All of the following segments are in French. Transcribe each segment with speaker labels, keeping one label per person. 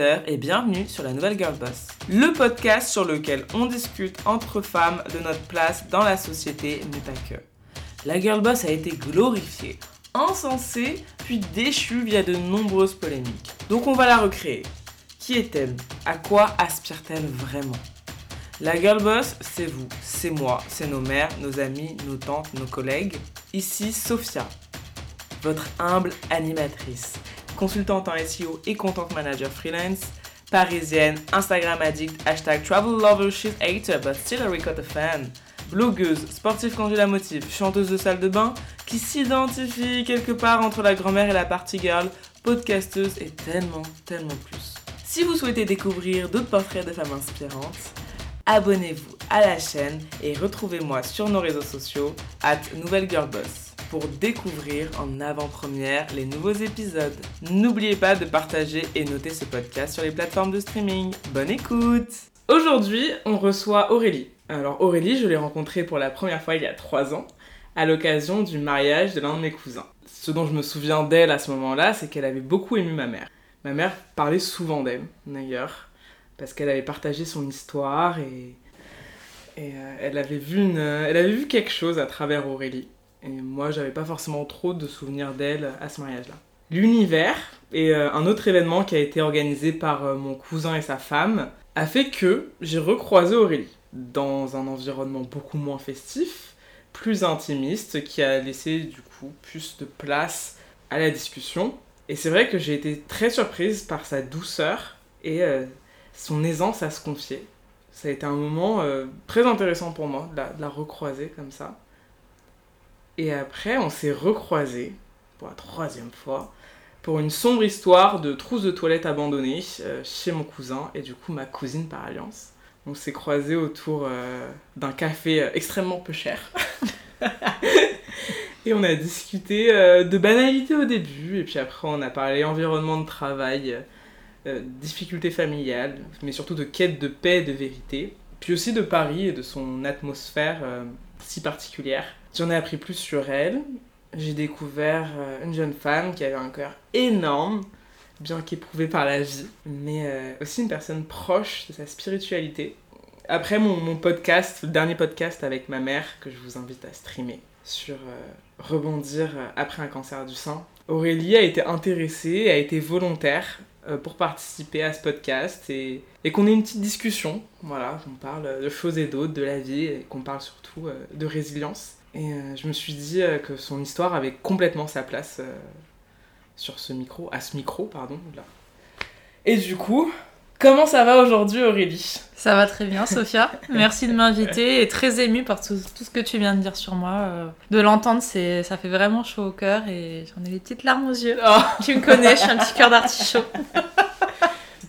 Speaker 1: et bienvenue sur la Nouvelle Girl Boss, le podcast sur lequel on discute entre femmes de notre place dans la société, mais pas que. La Girl Boss a été glorifiée, encensée, puis déchue via de nombreuses polémiques. Donc on va la recréer. Qui est-elle? À quoi aspire-t-elle vraiment? La Girl Boss, c'est vous, c'est moi, c'est nos mères, nos amis, nos tantes, nos collègues. Ici Sophia, votre humble animatrice consultante en SEO et content manager freelance, parisienne, Instagram addict, hashtag travel lover, she's hater but still a ricotta fan, blogueuse, sportive quand j'ai la motive, chanteuse de salle de bain, qui s'identifie quelque part entre la grand-mère et la party girl, podcasteuse et tellement, tellement plus. Si vous souhaitez découvrir d'autres portraits de femmes inspirantes, abonnez-vous à la chaîne et retrouvez-moi sur nos réseaux sociaux, at Nouvelle Girl Boss pour découvrir en avant-première les nouveaux épisodes. N'oubliez pas de partager et noter ce podcast sur les plateformes de streaming. Bonne écoute Aujourd'hui, on reçoit Aurélie. Alors Aurélie, je l'ai rencontrée pour la première fois il y a trois ans, à l'occasion du mariage de l'un de mes cousins. Ce dont je me souviens d'elle à ce moment-là, c'est qu'elle avait beaucoup aimé ma mère. Ma mère parlait souvent d'elle, d'ailleurs, parce qu'elle avait partagé son histoire et, euh, elle avait vu quelque chose à travers Aurélie. Et moi, j'avais pas forcément trop de souvenirs d'elle à ce mariage-là. L'univers et euh, un autre événement qui a été organisé par euh, mon cousin et sa femme a fait que j'ai recroisé Aurélie dans un environnement beaucoup moins festif, plus intimiste, qui a laissé du coup plus de place à la discussion. Et c'est vrai que j'ai été très surprise par sa douceur et euh, son aisance à se confier. Ça a été un moment très intéressant pour moi de la recroiser comme ça. Et après, on s'est recroisés pour la troisième fois pour une sombre histoire de trousse de toilette abandonnée euh, chez mon cousin et du coup ma cousine par alliance. On s'est croisés autour euh, d'un café euh, extrêmement peu cher. et on a discuté de banalités au début et puis après on a parlé environnement de travail, difficultés familiales, mais surtout de quête de paix et de vérité. Puis aussi de Paris et de son atmosphère si particulière. J'en ai appris plus sur elle. J'ai découvert euh, une jeune femme qui avait un cœur énorme, bien qu'éprouvée par la vie, mais euh, aussi une personne proche de sa spiritualité. Après mon, podcast, le dernier podcast avec ma mère, que je vous invite à streamer, sur euh, rebondir après un cancer du sein, Aurélie a été intéressée, a été volontaire pour participer à ce podcast et, et qu'on ait une petite discussion. Voilà, on parle de choses et d'autres, de la vie et qu'on parle surtout de résilience. Et euh, je me suis dit euh, que son histoire avait complètement sa place euh, sur ce micro, à ce micro, pardon. Là. Et du coup, comment ça va aujourd'hui Aurélie?
Speaker 2: Ça va très bien Sophia, merci de m'inviter et très émue par tout, tout, ce que tu viens de dire sur moi. De l'entendre, ça fait vraiment chaud au cœur et j'en ai les petites larmes aux yeux. Oh. Tu me connais, je suis un petit cœur d'artichaut.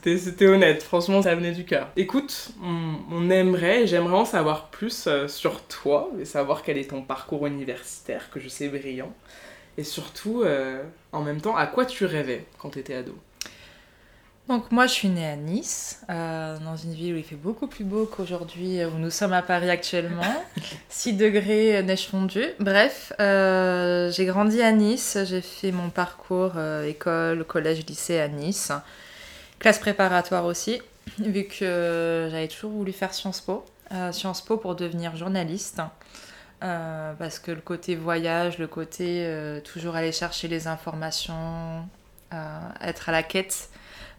Speaker 1: C'était honnête, franchement, ça venait du cœur. Écoute, on, aimerait, j'aimerais en savoir plus euh, sur toi, et savoir quel est ton parcours universitaire, que je sais brillant, et surtout, euh, en même temps, à quoi tu rêvais quand tu étais ado?
Speaker 2: Donc moi je suis née à Nice, euh, dans une ville où il fait beaucoup plus beau qu'aujourd'hui où nous sommes à Paris actuellement. 6 degrés, neige fondue. Bref, j'ai grandi à Nice, j'ai fait mon parcours école, collège, lycée à Nice. Classe préparatoire aussi, vu que j'avais toujours voulu faire Sciences Po. Euh, Sciences Po pour devenir journaliste. Euh, parce que le côté voyage, le côté euh, toujours aller chercher les informations, être à la quête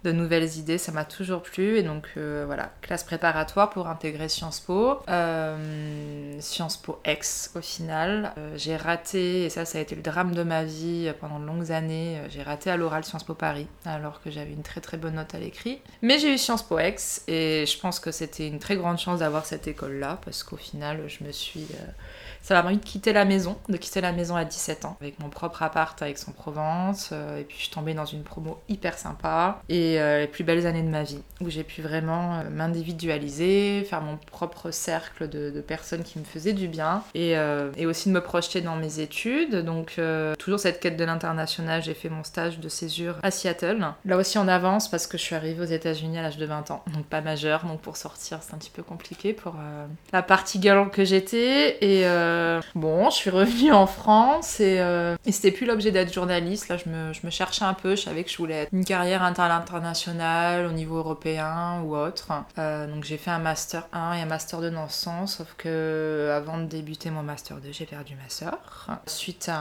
Speaker 2: de nouvelles idées, ça m'a toujours plu. Et donc euh, voilà, classe préparatoire pour intégrer Sciences Po. Euh, Sciences Po X au final. Euh, j'ai raté, et ça ça a été le drame de ma vie pendant de longues années, j'ai raté à l'oral Sciences Po Paris, alors que j'avais une très très bonne note à l'écrit. Mais j'ai eu Sciences Po X, et je pense que c'était une très grande chance d'avoir cette école-là, parce qu'au final je me suis ça m'a permis de quitter la maison, de quitter la maison à 17 ans, avec mon propre appart avec son Provence. Euh, et puis je suis tombée dans une promo hyper sympa et euh, les plus belles années de ma vie, où j'ai pu vraiment euh, m'individualiser, faire mon propre cercle de, personnes qui me faisaient du bien et, aussi de me projeter dans mes études. Donc toujours cette quête de l'international, j'ai fait mon stage de césure à Seattle. Là aussi en avance parce que je suis arrivée aux États-Unis à l'âge de 20 ans, donc pas majeure, donc pour sortir c'est un petit peu compliqué pour la partie girl que j'étais et euh, bon, je suis revenue en France et, euh, et c'était plus l'objet d'être journaliste. Là, je me, je me, cherchais un peu. Je savais que je voulais être une carrière internationale international, au niveau européen ou autre. Euh, donc j'ai fait un master 1 et un master 2 dans ce sens, sauf que avant de débuter mon master 2, j'ai perdu ma sœur. Suite à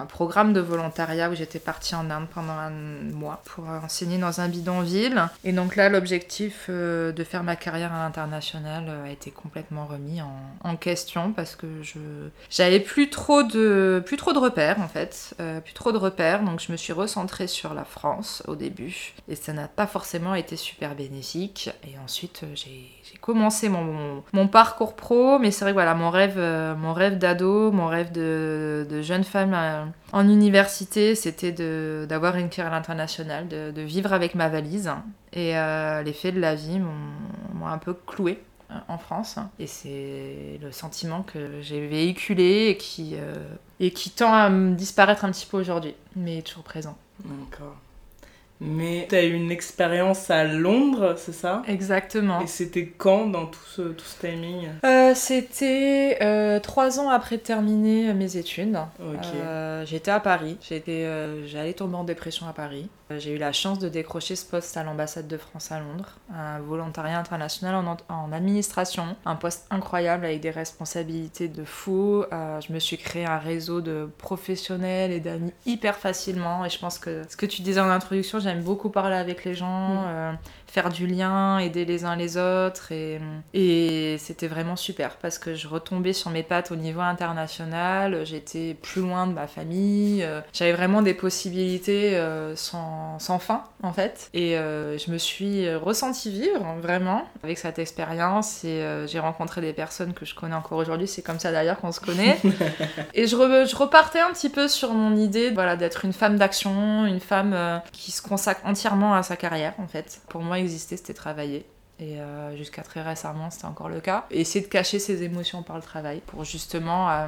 Speaker 2: un, programme de volontariat où j'étais partie en Inde pendant un mois pour enseigner dans un bidonville. Et donc là, l'objectif euh, de faire ma carrière à l'international a été complètement remis en question parce que je j'avais plus trop de plus trop de repères en fait, plus trop de repères. Donc je me suis recentrée sur la France au début et ça n'a pas forcément été super bénéfique. Et ensuite, euh, j'ai commencé mon, mon, parcours pro, mais c'est vrai voilà, mon rêve, euh, mon rêve d'ado, mon rêve de, jeune femme euh, en université, c'était d'avoir une carrière internationale, de, de, vivre avec ma valise. Et les faits de la vie m'ont un peu cloué en France. Et c'est le sentiment que j'ai véhiculé et qui, et qui tend à disparaître un petit peu aujourd'hui, mais toujours présent.
Speaker 1: D'accord. Mais tu as eu une expérience à Londres, c'est ça?
Speaker 2: Exactement.
Speaker 1: Et c'était quand dans tout ce, tout ce timing?
Speaker 2: Euh, C'était euh, trois ans après terminer mes études.
Speaker 1: Ok.
Speaker 2: Euh, j'étais à Paris. J'étais, j'allais tomber en dépression à Paris. J'ai eu la chance de décrocher ce poste à l'ambassade de France à Londres, un volontariat international en, en administration, un poste incroyable avec des responsabilités de fou. je me suis créé un réseau de professionnels et d'amis hyper facilement. Et je pense que ce que tu disais en introduction, j'ai j'aime beaucoup parler avec les gens, mm. Euh, faire du lien, aider les uns les autres. Et, et c'était vraiment super parce que je retombais sur mes pattes au niveau international, j'étais plus loin de ma famille, euh, j'avais vraiment des possibilités euh, sans, sans, fin en fait. Et je me suis ressentie vivre vraiment avec cette expérience et j'ai rencontré des personnes que je connais encore aujourd'hui, c'est comme ça d'ailleurs qu'on se connaît. et je, je, repartais un petit peu sur mon idée voilà, d'être une femme d'action, une femme qui se consacre entièrement à sa carrière en fait. Pour moi, exister, c'était travailler. Et euh, jusqu'à très récemment, c'était encore le cas. Essayer de cacher ses émotions par le travail pour justement euh,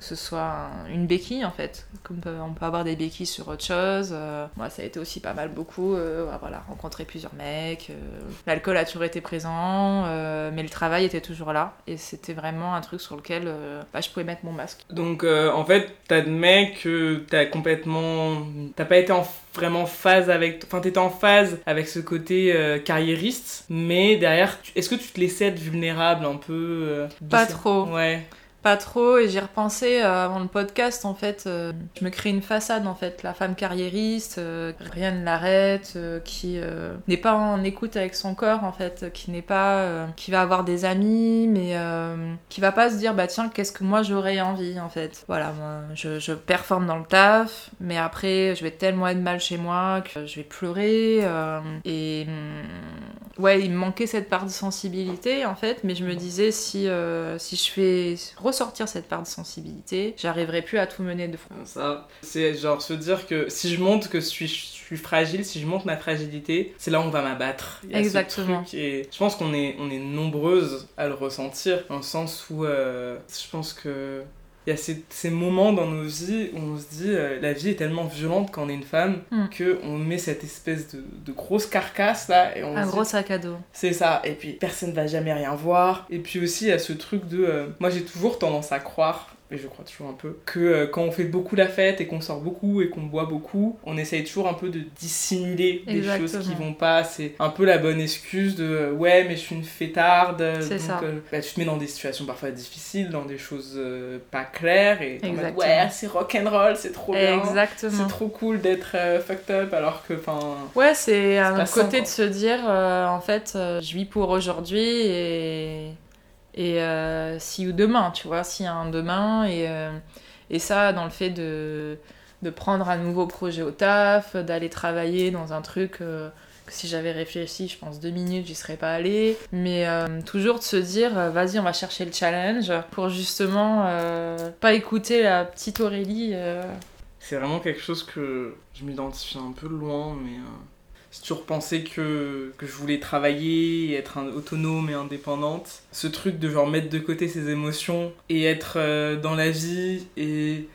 Speaker 2: que ce soit une béquille en fait. Comme on peut avoir des béquilles sur autre chose. Euh, moi, ça a été aussi pas mal beaucoup. Euh, voilà, rencontrer plusieurs mecs. Euh, l'alcool a toujours été présent, mais le travail était toujours là. Et c'était vraiment un truc sur lequel bah, je pouvais mettre mon masque.
Speaker 1: Donc en fait, t'admets que t'as complètement. T'as pas été en vraiment phase avec. Enfin, t'étais en phase avec ce côté carriériste, mais derrière, est-ce que tu te laissais être vulnérable un peu
Speaker 2: Pas trop.
Speaker 1: Ouais
Speaker 2: pas trop et j'y repensé euh, avant le podcast en fait euh, je me crée une façade en fait la femme carriériste euh, rien ne l'arrête qui n'est pas en écoute avec son corps en fait qui n'est pas qui va avoir des amis mais qui va pas se dire bah tiens qu'est-ce que moi j'aurais envie en fait. Voilà moi, je, je, performe dans le taf mais après je vais tellement être mal chez moi que je vais pleurer et ouais il me manquait cette part de sensibilité en fait mais je me disais si si je fais ressortir cette part de sensibilité, j'arriverai plus à tout mener de front.
Speaker 1: Ça, c'est genre se dire que si je montre que je suis, je suis fragile, si je montre ma fragilité, c'est là où on va m'abattre.
Speaker 2: Exactement.
Speaker 1: et je pense qu'on est, on est nombreuses à le ressentir, dans le sens où euh, je pense que il y a ces, ces, moments dans nos vies où on se dit euh, la vie est tellement violente quand on est une femme mm. que on met cette espèce de, de, grosse carcasse là et on
Speaker 2: un gros sac à dos
Speaker 1: c'est ça et puis personne va jamais rien voir et puis aussi il y a ce truc de euh, moi j'ai toujours tendance à croire et je crois toujours un peu, que euh, quand on fait beaucoup la fête et qu'on sort beaucoup et qu'on boit beaucoup, on essaye toujours un peu de dissimuler des choses qui vont pas. C'est un peu la bonne excuse de euh, ouais, mais je suis une fêtarde.
Speaker 2: C'est ça.
Speaker 1: Euh, bah, tu te mets dans des situations parfois difficiles, dans des choses pas claires et en mode, ouais, c'est rock'n'roll, c'est trop bien.
Speaker 2: Exactement.
Speaker 1: C'est trop cool d'être fucked up alors que, enfin.
Speaker 2: Ouais, c'est un côté de se dire en fait, je vis pour aujourd'hui et et euh, si ou demain, tu vois, s'il y a un demain. Et, euh, et ça, dans le fait de, de prendre un nouveau projet au taf, d'aller travailler dans un truc euh, que si j'avais réfléchi, je pense deux minutes, j'y serais pas allée. Mais toujours de se dire, vas-y, on va chercher le challenge pour justement pas écouter la petite Aurélie.
Speaker 1: C'est vraiment quelque chose que je m'identifie un peu loin, mais j'ai toujours pensé que, que je voulais travailler, être autonome et indépendante. Ce truc de genre mettre de côté ses émotions et être euh, dans la vie et,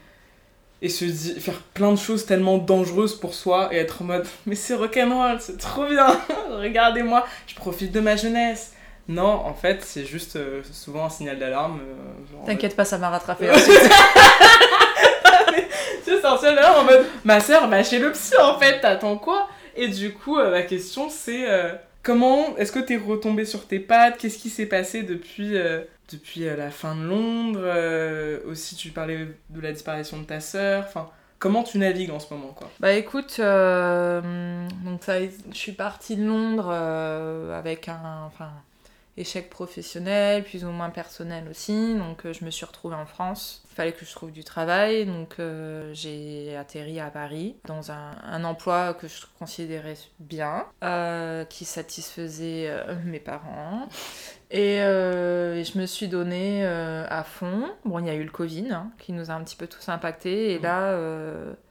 Speaker 1: et se faire plein de choses tellement dangereuses pour soi et être en mode mais c'est rock'n'roll, c'est trop bien, regardez-moi, je profite de ma jeunesse. Non, en fait, c'est juste euh, souvent un signal d'alarme.
Speaker 2: Euh, T'inquiète pas, ça m'a rattrapé
Speaker 1: c'est sorti là en mode ma soeur, va chez le psy en fait, t'attends quoi? Et du coup, euh, ma question c'est euh, comment est-ce que t'es retombé sur tes pattes? Qu'est-ce qui s'est passé depuis, euh, depuis la fin de Londres Aussi, tu parlais de la disparition de ta sœur. Enfin, comment tu navigues en ce moment quoi?
Speaker 2: Bah écoute, donc je suis partie de Londres avec un. Échec professionnel, plus ou moins personnel aussi. Donc je me suis retrouvée en France fallait que je trouve du travail, donc euh, j'ai atterri à Paris dans un, emploi que je considérais bien, euh, qui satisfaisait euh, mes parents. Et je me suis donnée à fond. Bon, il y a eu le Covid hein, qui nous a un petit peu tous impactés. Et là,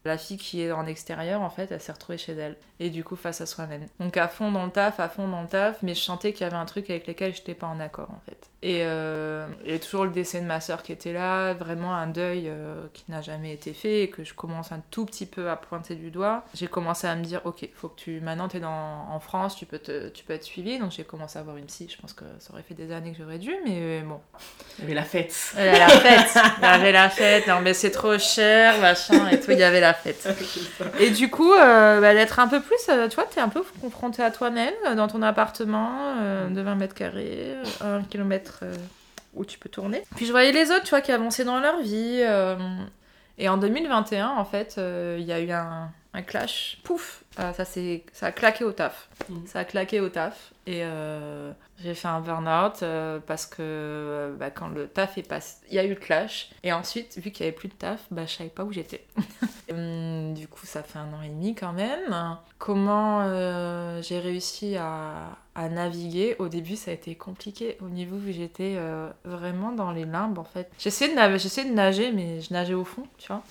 Speaker 2: la fille qui est en extérieur, en fait, elle s'est retrouvée chez elle. Et du coup, face à soi-même. Donc à fond dans le taf, à fond dans le taf, mais je sentais qu'il y avait un truc avec lequel je n'étais pas en accord, en fait. Et il y a toujours le décès de ma soeur qui était là, vraiment un deuil euh, qui n'a jamais été fait et que je commence un tout petit peu à pointer du doigt, j'ai commencé à me dire ok, faut que tu maintenant tu es dans, en France, tu peux, te, tu peux être suivi. Donc j'ai commencé à avoir une psy. Je pense que ça aurait fait des années que j'aurais dû, mais euh, bon.
Speaker 1: Il y avait la fête.
Speaker 2: Il y avait la fête. Il y avait la fête. Non, mais c'est trop cher, machin et tout. Il y avait la fête. Et du coup, euh, bah, d'être un peu plus, tu vois, tu es un peu confronté à toi-même dans ton appartement de 20 mètres carrés, 1 km où tu peux tourner. Puis je voyais les autres, tu vois, qui avançaient dans leur vie. Euh, et en 2021, en fait, euh, il y a eu un, un clash. Pouf euh, ça, ça a claqué au taf. Mm. Ça a claqué au taf. Et j'ai fait un burn-out parce que bah, quand le taf est passé, il y a eu le clash. Et ensuite, vu qu'il n'y avait plus de taf, bah, je savais pas où j'étais. Hum, du coup, ça fait un an et demi quand même. Comment j'ai réussi à, à naviguer? Au début, ça a été compliqué au niveau où j'étais euh, vraiment dans les limbes en fait. J'essayais de nager, mais je nageais au fond, tu vois.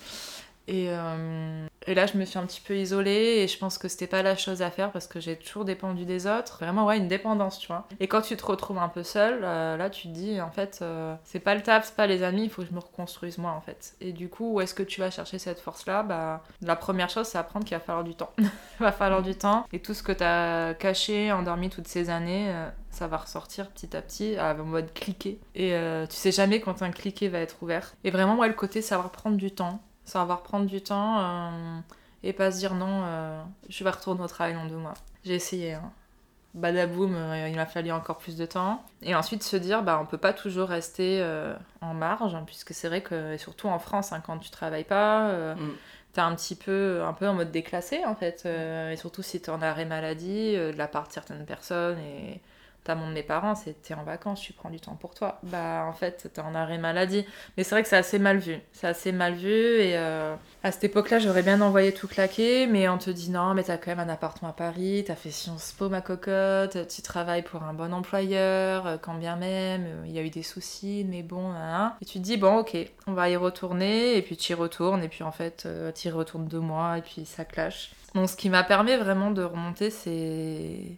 Speaker 2: Et, euh, et, là, je me suis un petit peu isolée et je pense que c'était pas la chose à faire parce que j'ai toujours dépendu des autres. Vraiment, ouais, une dépendance, tu vois. Et quand tu te retrouves un peu seule, euh, là, tu te dis, en fait, euh, c'est pas le taf, c'est pas les amis, il faut que je me reconstruise moi, en fait. Et du coup, où est-ce que tu vas chercher cette force-là? Bah, la première chose, c'est apprendre qu'il va falloir du temps. il va falloir du temps. Et tout ce que t'as caché, endormi toutes ces années, ça va ressortir petit à petit en mode cliquer. Et tu sais jamais quand un cliquet va être ouvert. Et vraiment, moi, le côté savoir prendre du temps ça va reprendre du temps euh, et pas se dire non, euh, je vais retourner au travail dans deux mois. J'ai essayé. Hein. Badaboum, euh, il m'a fallu encore plus de temps. Et ensuite se dire, bah, on peut pas toujours rester en marge, hein, puisque c'est vrai que, surtout en France, hein, quand tu travailles pas, mm. t'es un petit peu, un peu en mode déclassé en fait. et surtout si t'es en arrêt maladie de la part de certaines personnes. Et T'as mon de mes parents, c'est t'es en vacances, tu prends du temps pour toi. Bah en fait, t'es en arrêt maladie. Mais c'est vrai que c'est assez mal vu. C'est assez mal vu et euh, à cette époque-là, j'aurais bien envoyé tout claquer, mais on te dit non, mais t'as quand même un appartement à Paris, t'as fait Sciences Po ma cocotte, tu travailles pour un bon employeur, euh, quand bien même, euh, il y a eu des soucis, mais bon, hein. Et tu te dis bon ok, on va y retourner, et puis tu y retournes, et puis en fait, tu y retournes deux mois, et puis ça clash. Donc ce qui m'a permis vraiment de remonter, c'est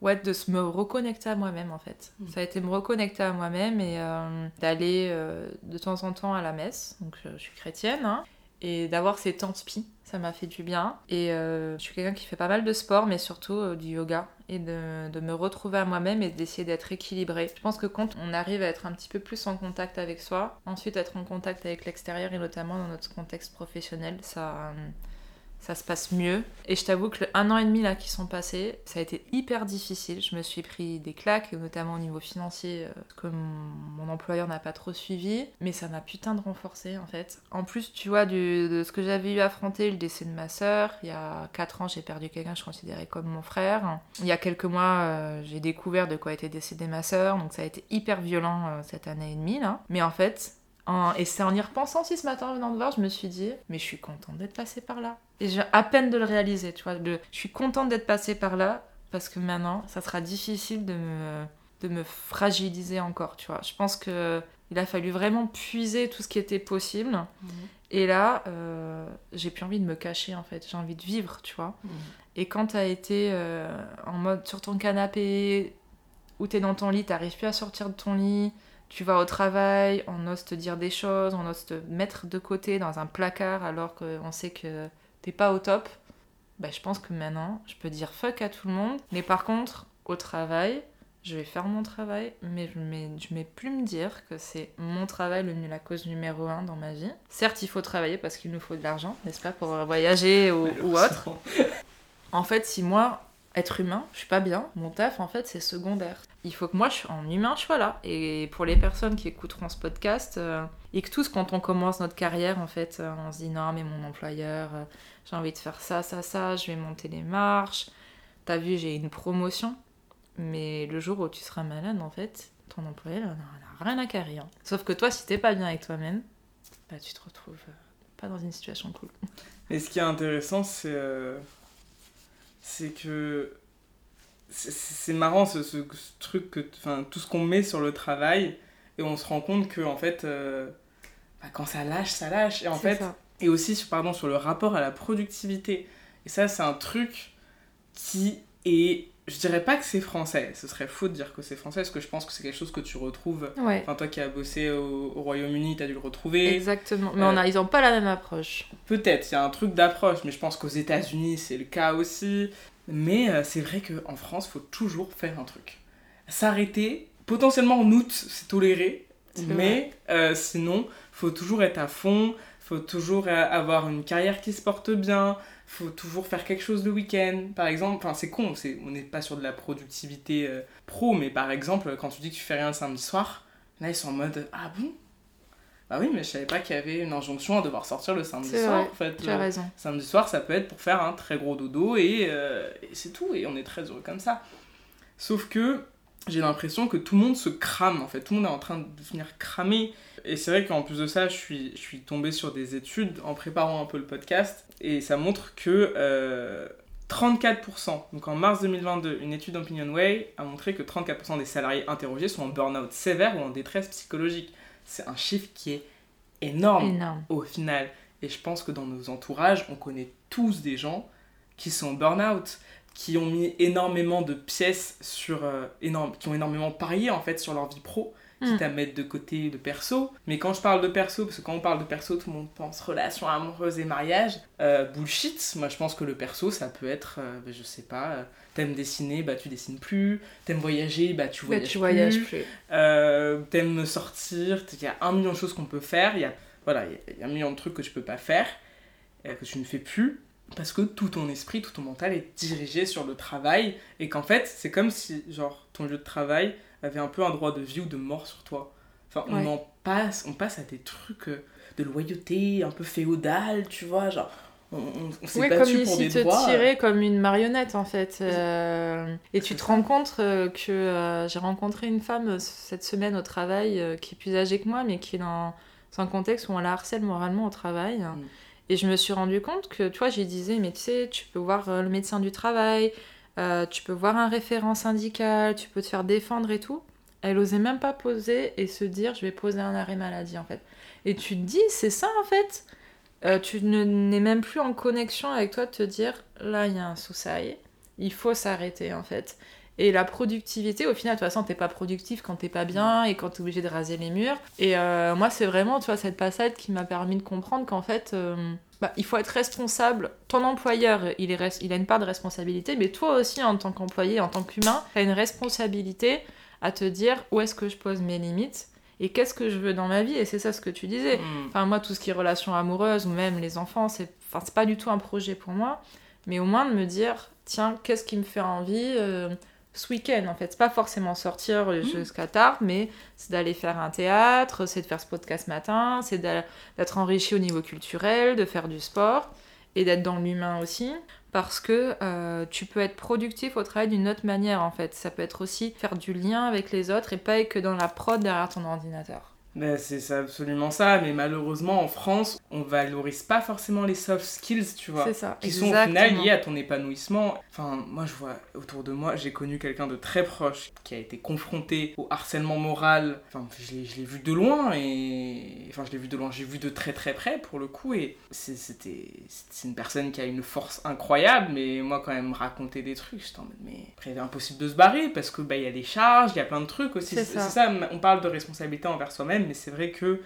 Speaker 2: ouais, de se me reconnecter à moi-même en fait. Mm. Ça a été me reconnecter à moi-même et euh, d'aller euh, de temps en temps à la messe. Donc je, suis chrétienne. Hein, et d'avoir ces temps spi, ça m'a fait du bien. Et euh, je suis quelqu'un qui fait pas mal de sport, mais surtout du yoga. Et de, de me retrouver à moi-même et d'essayer d'être équilibré. Je pense que quand on arrive à être un petit peu plus en contact avec soi, ensuite être en contact avec l'extérieur et notamment dans notre contexte professionnel, ça, ça se passe mieux. Et je t'avoue que un an et demi là qui sont passés, ça a été hyper difficile. Je me suis pris des claques, notamment au niveau financier, euh, que mon, employeur n'a pas trop suivi. Mais ça m'a putain de renforcé en fait. En plus, tu vois, de ce que j'avais eu à affronter, le décès de ma sœur. Il y a 4 ans, j'ai perdu quelqu'un que je considérais comme mon frère. Il y a quelques mois, euh, j'ai découvert de quoi était décédée ma sœur. Donc ça a été hyper violent euh, cette année et demie là. Mais en fait, et c'est en y repensant aussi ce matin en venant de voir, je me suis dit, mais je suis contente d'être passée par là. Et j'ai à peine de le réaliser, tu vois. je suis contente d'être passée par là parce que maintenant, ça sera difficile de me, de me fragiliser encore, tu vois. Je pense que il a fallu vraiment puiser tout ce qui était possible. Mhm. Et là, euh, j'ai plus envie de me cacher en fait. J'ai envie de vivre, tu vois. Mhm. Et quand t'as été euh, en mode sur ton canapé, ou t'es dans ton lit, t'arrives plus à sortir de ton lit, tu vas au travail, on ose te dire des choses, on ose te mettre de côté dans un placard alors qu'on sait que t'es pas au top. Bah, je pense que maintenant, je peux dire fuck à tout le monde. Mais par contre, au travail, je vais faire mon travail, mais je ne vais plus me dire que c'est mon travail le, la cause numéro un dans ma vie. Certes, il faut travailler parce qu'il nous faut de l'argent, n'est-ce pas, pour voyager ou, ou autre. En fait, si moi, être humain, je suis pas bien, mon taf, en fait, c'est secondaire. Il faut que moi, je, en humain, je sois là. Et pour les personnes qui écouteront ce podcast, euh, et que tous, quand on commence notre carrière, en fait, euh, on se dit non, mais mon employeur, euh, j'ai envie de faire ça, ça, ça, je vais monter les marches. T'as vu, j'ai une promotion. Mais le jour où tu seras malade, en fait, ton employeur n'a rien à carrer. hein. Sauf que toi, si t'es pas bien avec toi-même, bah, tu te retrouves pas dans une situation cool.
Speaker 1: Et ce qui est intéressant, c'est c'est que c'est- marrant ce, ce- ce truc que enfin tout ce qu'on met sur le travail et on se rend compte que en fait euh, bah, quand ça lâche, ça lâche et en fait
Speaker 2: ça.
Speaker 1: et aussi sur, pardon, sur le rapport à la productivité. Et ça, c'est un truc qui est. Je dirais pas que c'est français, ce serait faux de dire que c'est français, parce que je pense que c'est quelque chose que tu retrouves.
Speaker 2: Ouais.
Speaker 1: Enfin, toi qui as bossé au, au Royaume-Uni, tu as dû le retrouver.
Speaker 2: Exactement. Mais
Speaker 1: Euh,
Speaker 2: on a, ils ont pas la même approche.
Speaker 1: Peut-être, il y a un truc d'approche, mais je pense qu'aux États-Unis, c'est le cas aussi. Mais euh, c'est vrai qu'en France, faut toujours faire un truc. S'arrêter, potentiellement en août, c'est toléré, mais euh, sinon, faut toujours être à fond, faut toujours euh, avoir une carrière qui se porte bien, faut toujours faire quelque chose le week-end. Par exemple, enfin c'est con, c'est, on n'est pas sur de la productivité euh, pro, mais par exemple, quand tu dis que tu fais rien le samedi soir, là ils sont en mode Ah bon? Bah oui, mais je savais pas qu'il y avait une injonction à devoir sortir le samedi soir
Speaker 2: vrai,
Speaker 1: en fait.
Speaker 2: Tu as
Speaker 1: Euh,
Speaker 2: raison.
Speaker 1: Samedi soir, ça peut être pour faire un très gros dodo et, euh, et c'est tout, et on est très heureux comme ça. Sauf que j'ai l'impression que tout le monde se crame, en fait, tout le monde est en train de devenir cramé. Et c'est vrai qu'en plus de ça, je suis, je suis tombée sur des études en préparant un peu le podcast, et ça montre que euh, 34%, donc en mars 2022, une étude d'OpinionWay a montré que 34% des salariés interrogés sont en burn-out sévère ou en détresse psychologique. C'est un chiffre qui est énorme
Speaker 2: Énorme.
Speaker 1: au final. Et je pense que dans nos entourages, on connaît tous des gens qui sont en burn-out, qui ont mis énormément de pièces sur. euh, énorme, qui ont énormément parié en fait sur leur vie pro, quitte
Speaker 2: Mm.
Speaker 1: à mettre de côté de perso. Mais quand je parle de perso, parce que quand on parle de perso, tout le monde pense relation amoureuse et mariage, euh, bullshit. Moi je pense que le perso, ça peut être, euh, ben, je sais pas, euh, t'aimes dessiner, bah tu dessines plus, t'aimes voyager, bah tu
Speaker 2: Ouais,
Speaker 1: voyages
Speaker 2: tu
Speaker 1: plus.
Speaker 2: voyages plus.
Speaker 1: Euh, t'aimes sortir, il y a un million de choses qu'on peut faire, il y a, voilà, il y a- un million de trucs que tu peux pas faire, que tu ne fais plus, parce que tout ton esprit, tout ton mental est dirigé sur le travail, et qu'en fait, c'est comme si, genre, ton lieu de travail avait un peu un droit de vie ou de mort sur toi. Enfin, on
Speaker 2: Ouais.
Speaker 1: en passe, on passe à des trucs euh, de loyauté, un peu féodal, tu vois, genre, on, on- on s'est
Speaker 2: Oui, comme
Speaker 1: pour des
Speaker 2: te
Speaker 1: droits. euh.
Speaker 2: tiraient comme une marionnette en fait. Euh, et tu te rends compte que euh, j'ai rencontré une femme cette semaine au travail euh, qui est plus âgée que moi, mais qui est dans, dans un contexte où on la harcèle moralement au travail.
Speaker 1: Mm.
Speaker 2: Et je me suis rendu compte que, tu vois, disais, mais tu sais, tu peux voir le médecin du travail, euh, tu peux voir un référent syndical, tu peux te faire défendre et tout. Elle osait même pas poser et se dire, je vais poser un arrêt maladie en fait. Et tu te dis, c'est ça en fait. Euh, tu ne- n'es même plus en connexion avec toi de te dire là il y a un souci, il faut s'arrêter en fait. Et la productivité, au final, de toute façon, t'es pas productif quand t'es pas bien et quand t'es obligé de raser les murs. Et euh, moi, c'est vraiment, tu vois, cette passade qui m'a permis de comprendre qu'en fait, bah, il faut être responsable. Ton employeur, il, est il a une part de responsabilité, mais toi aussi, en tant qu'employé, en tant qu'humain, t'as une responsabilité à te dire où est-ce que je pose mes limites et qu'est-ce que je veux dans ma vie. Et c'est ça ce que tu disais.
Speaker 1: Mm.
Speaker 2: Enfin, moi, tout ce qui est relations amoureuses ou même les enfants, c'est enfin, pas du tout un projet pour moi. Mais au moins de me dire, tiens, qu'est-ce qui me fait envie euh, ce week-end en fait C'est pas forcément sortir euh, jusqu'à tard, mais c'est d'aller faire un théâtre, c'est de faire ce podcast matin, c'est d'être enrichi au niveau culturel, de faire du sport et d'être dans l'humain aussi. Parce que euh, tu peux être productif au travail d'une autre manière en fait. Ça peut être aussi faire du lien avec les autres et pas être que dans la prod derrière ton ordinateur.
Speaker 1: Ben, c'est absolument ça, mais malheureusement en France, on valorise pas forcément les soft skills, tu vois.
Speaker 2: C'est ça.
Speaker 1: Qui sont au final liés à ton épanouissement. Enfin, moi je vois autour de moi, j'ai connu quelqu'un de très proche qui a été confronté au harcèlement moral. Enfin, je l'ai vu de loin et. Enfin, je l'ai vu de loin, j'ai vu de très très près pour le coup et c'était. C'est une personne qui a une force incroyable, mais moi quand même raconter des trucs, j'étais en mode, mais après, impossible de se barrer parce que bah, il y a des charges, il y a plein de trucs aussi.
Speaker 2: C'est
Speaker 1: C'est
Speaker 2: ça.
Speaker 1: ça, on parle de responsabilité envers soi-même, mais c'est vrai que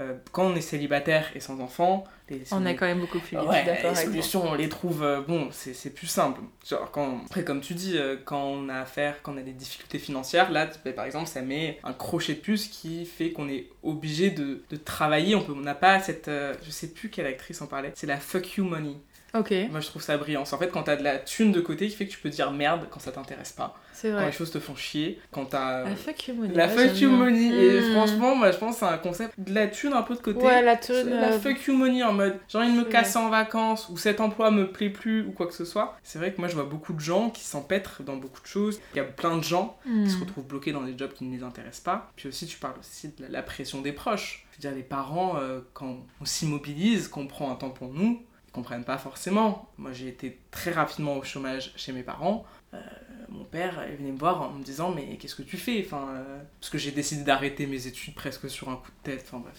Speaker 1: euh, quand on est célibataire et sans enfant, les,
Speaker 2: On est quand même beaucoup plus
Speaker 1: Ouais, les solutions, on les trouve, euh, bon, c'est c'est plus simple. Genre, quand, après, comme tu dis, euh, quand on a affaire, quand on a des difficultés financières, là, tu- par exemple, ça met un crochet de plus qui fait qu'on est obligé de, de travailler. On peut- on n'a pas cette. je sais plus quelle actrice en parlait. C'est la fuck you money.
Speaker 2: Ok,
Speaker 1: Moi, je trouve ça brillant. En fait quand t'as de la thune de côté qui fait que tu peux dire merde quand ça t'intéresse pas.
Speaker 2: c'est
Speaker 1: Quand
Speaker 2: vrai.
Speaker 1: les choses te font chier, quand t'as.
Speaker 2: La fuck you money.
Speaker 1: La fuck you money. Et
Speaker 2: Mm.
Speaker 1: franchement, moi, je pense que c'est un concept de la thune un peu de côté.
Speaker 2: Ouais, la thune.
Speaker 1: La
Speaker 2: euh,
Speaker 1: fuck you money en mode j'ai envie de me casser en vacances ou cet emploi me plaît plus ou quoi que ce soit. C'est vrai que moi je vois beaucoup de gens qui s'empêtrent dans beaucoup de choses. Il y a plein de gens
Speaker 2: hmm.
Speaker 1: qui se retrouvent bloqués dans des jobs qui ne les intéressent pas. Puis aussi tu parles aussi de la, la pression des proches. Je veux dire les parents euh, quand on s'immobilise, qu'on prend un temps pour nous, comprennent pas forcément. Moi j'ai été très rapidement au chômage chez mes parents. Euh, mon père il venait me voir en me disant mais qu'est-ce que tu fais? Enfin euh, parce que j'ai décidé d'arrêter mes études presque sur un coup de tête enfin bref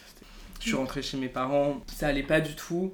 Speaker 1: je suis rentrée chez mes parents ça allait pas du tout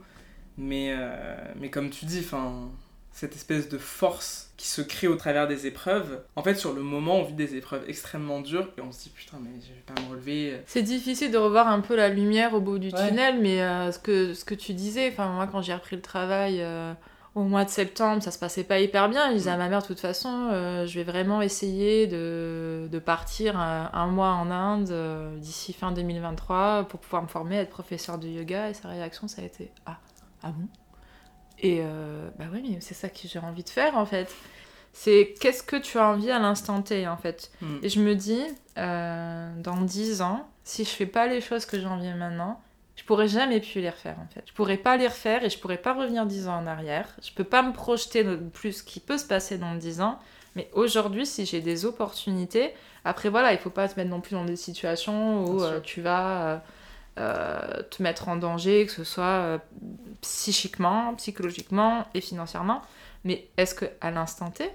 Speaker 1: mais euh, mais comme tu dis enfin cette espèce de force qui se crée au travers des épreuves en fait sur le moment on vit des épreuves extrêmement dures et on se dit putain mais je vais pas me relever
Speaker 2: C'est difficile de revoir un peu la lumière au bout du
Speaker 1: Ouais.
Speaker 2: tunnel, mais euh, ce, que, ce que tu disais, enfin moi quand j'ai repris le travail euh, au mois de septembre, ça se passait pas hyper bien. Je disais à ma mère, de toute façon, euh, je vais vraiment essayer de, de partir un, un mois en Inde euh, d'ici fin 2023 pour pouvoir me former, être professeur de yoga. Et sa réaction, ça a été Ah, ah bon? Et euh, bah oui, mais c'est ça que j'ai envie de faire en fait. C'est qu'est-ce que tu as envie à l'instant T en fait.
Speaker 1: Mm.
Speaker 2: Et je me dis, euh, dans 10 ans, si je fais pas les choses que j'ai envie maintenant, je pourrais jamais plus les refaire en fait. Je pourrais pas les refaire et je pourrais pas revenir 10 ans en arrière. Je peux pas me projeter de plus ce qui peut se passer dans 10 ans. Mais aujourd'hui, si j'ai des opportunités, après voilà, il faut pas se mettre non plus dans des situations où euh, tu vas euh, te mettre en danger, que ce soit euh, psychiquement, psychologiquement et financièrement. Mais est-ce que à l'instant T,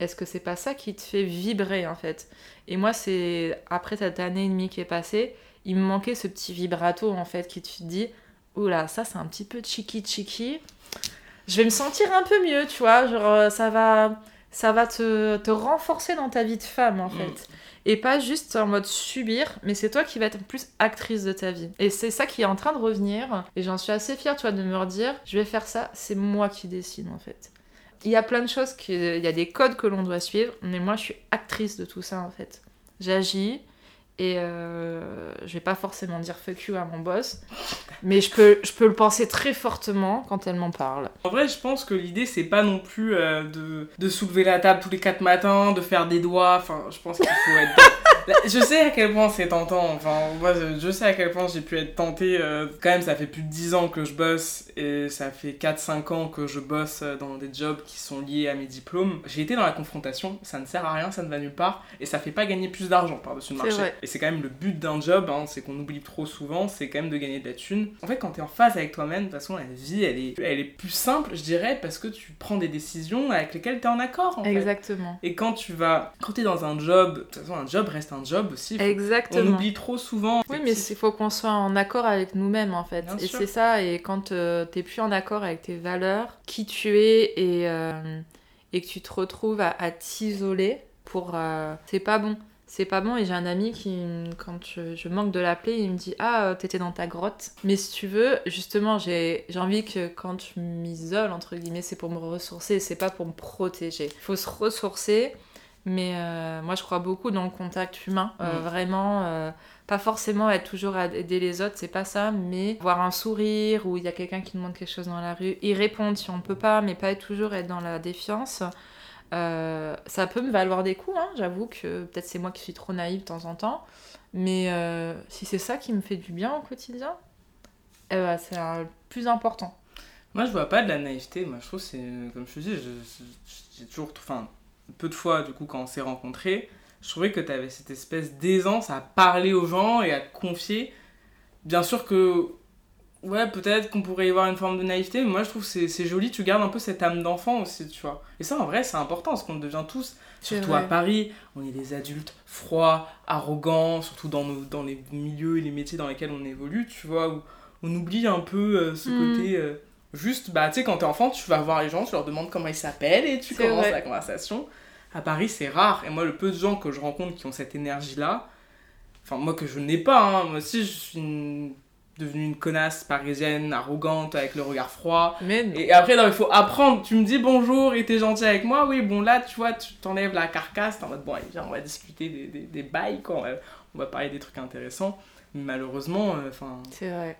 Speaker 2: est-ce que c'est pas ça qui te fait vibrer en fait? Et moi, c'est après cette année et demie qui est passée, il me manquait ce petit vibrato en fait qui te dit oula, ça c'est un petit peu chiki chiki. Je vais me sentir un peu mieux, tu vois, genre ça va ça va te, te renforcer dans ta vie de femme en
Speaker 1: Mm.
Speaker 2: fait. Et pas juste en mode subir, mais c'est toi qui vas être plus actrice de ta vie. Et c'est ça qui est en train de revenir. Et j'en suis assez fière, tu vois, de me redire, je vais faire ça, c'est moi qui décide en fait. Il y a plein de choses, qui- il y a des codes que l'on doit suivre, mais moi je suis actrice de tout ça en fait. J'agis et euh, je vais pas forcément dire fuck you à mon boss, mais je peux, je peux le penser très fortement quand elle m'en parle.
Speaker 1: En vrai, je pense que l'idée, c'est pas non plus euh, de, de soulever la table tous les quatre matins, de faire des doigts. Enfin, je pense qu'il faut être. Je sais à quel point c'est tentant. Enfin, moi, je, je sais à quel point j'ai pu être tentée. euh, quand même, ça fait plus de 10 ans que je bosse et ça fait 4-5 ans que je bosse dans des jobs qui sont liés à mes diplômes. J'ai été dans la confrontation. Ça ne sert à rien, ça ne va nulle part et ça fait pas gagner plus d'argent par-dessus le marché.
Speaker 2: vrai.
Speaker 1: Et c'est quand même le but d'un job, hein, c'est qu'on oublie trop souvent, c'est quand même de gagner de la thune. En fait, quand t'es en phase avec toi-même, de toute façon, la vie, elle est, elle est plus simple, je dirais, parce que tu prends des décisions avec lesquelles t'es en accord, en fait.
Speaker 2: Exactement.
Speaker 1: Et quand tu vas, quand t'es dans un job, de toute façon, un job reste un job aussi. On
Speaker 2: Exactement.
Speaker 1: oublie trop souvent.
Speaker 2: Oui, mais il faut qu'on soit en accord avec nous-mêmes, en fait.
Speaker 1: Bien
Speaker 2: et c'est ça, et quand euh, t'es plus en accord avec tes valeurs, qui tu es, et, euh, et que tu te retrouves à, à t'isoler pour... euh, c'est pas bon. C'est pas bon, et j'ai un ami qui, quand je, je manque de l'appeler, il me dit Ah, euh, t'étais dans ta grotte. Mais si tu veux, justement, j'ai envie que quand je m'isole, entre guillemets, c'est pour me ressourcer, c'est pas pour me protéger. Il faut se ressourcer, mais euh, moi je crois beaucoup dans le contact humain. Euh. Vraiment, euh, pas forcément être toujours à aider les autres, c'est pas ça, mais voir un sourire ou il y a quelqu'un qui demande quelque chose dans la rue, y répondre si on peut pas, mais pas être toujours être dans la défiance. Euh, ça peut me valoir des coups, hein, j'avoue que peut-être c'est moi qui suis trop naïve de temps en temps, mais euh, si c'est ça qui me fait du bien au quotidien, eh ben, c'est le plus important.
Speaker 1: Moi, je vois pas de la naïveté. Moi, je trouve c'est, euh, comme je te dis, j'ai toujours, enfin, peu de fois, du coup, quand on s'est rencontrés, je trouvais que tu avais cette espèce d'aisance à parler aux gens et à te confier. Bien sûr que, ouais, peut-être qu'on pourrait y voir une forme de naïveté, mais moi, je trouve que c'est, joli. Tu gardes un peu cette âme d'enfant aussi, tu vois. Et ça, en vrai, c'est important, parce qu'on devient tous, surtout à. Paris, on est des adultes froids, arrogants, surtout dans, nos, dans les milieux et les métiers dans lesquels on évolue, tu vois, où on oublie un peu euh, ce
Speaker 2: Mm.
Speaker 1: côté. euh, Juste, bah, tu sais, quand t'es enfant, tu vas voir les gens, tu leur demandes comment ils s'appellent et tu commences
Speaker 2: vrai.
Speaker 1: la conversation. À Paris, c'est rare. Et moi, le peu de gens que je rencontre qui ont cette énergie-là, enfin, moi que je n'ai pas, hein, moi aussi, je suis une- devenue une connasse parisienne, arrogante, avec le regard froid.
Speaker 2: Mais.
Speaker 1: Et après, non, il faut apprendre. Tu me dis bonjour et t'es gentil avec moi. Oui, bon, là, tu vois, tu t'enlèves la carcasse. T'es en mode, bon, allez, viens, on va discuter des, des, des bails, quoi. On va, on va parler des trucs intéressants. Mais malheureusement, euh, enfin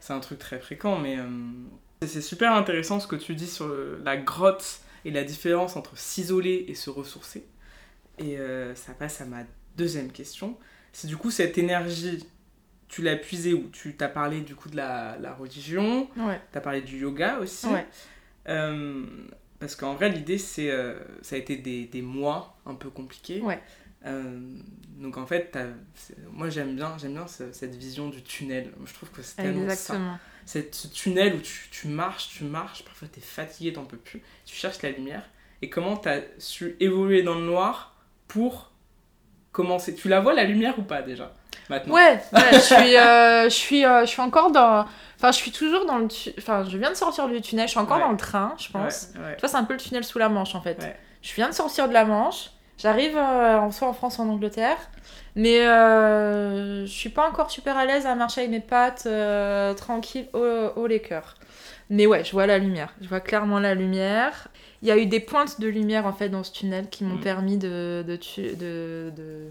Speaker 2: c'est
Speaker 1: un truc très fréquent, mais, euh, C'est super intéressant ce que tu dis sur la grotte et la différence entre s'isoler et se ressourcer. Et euh, ça passe à ma deuxième question. C'est du coup cette énergie, tu l'as puisée où Tu t'as parlé du coup de la, religion,
Speaker 2: ouais.
Speaker 1: tu as parlé du yoga aussi.
Speaker 2: Ouais.
Speaker 1: Euh, parce qu'en vrai, l'idée, c'est euh, ça a été des, des, mois un peu compliqués.
Speaker 2: Ouais.
Speaker 1: donc en fait, moi j'aime bien, j'aime bien cette vision du tunnel. Je trouve que c'est tellement
Speaker 2: Exactement.
Speaker 1: ça. Cette tunnel où tu, tu marches, tu marches, parfois tu es fatigué, t'en peux plus, tu cherches la lumière. Et comment tu as su évoluer dans le noir pour commencer Tu la vois la lumière ou pas déjà maintenant?
Speaker 2: Ouais, je suis, euh, je, suis, euh, je suis encore dans. Enfin, je suis toujours dans le. Enfin, je viens de sortir du tunnel, je suis encore dans le train, je pense. Tu vois, c'est un peu le tunnel sous la Manche en fait. Je viens de sortir de la Manche, j'arrive euh, soit en France en Angleterre, mais je suis pas encore super à l'aise à marcher avec mes pattes tranquille au, au les cœurs. Mais ouais, je vois la lumière. Je vois clairement la lumière il y a eu des pointes de lumière en fait dans ce tunnel qui m'ont mm. permis de, de,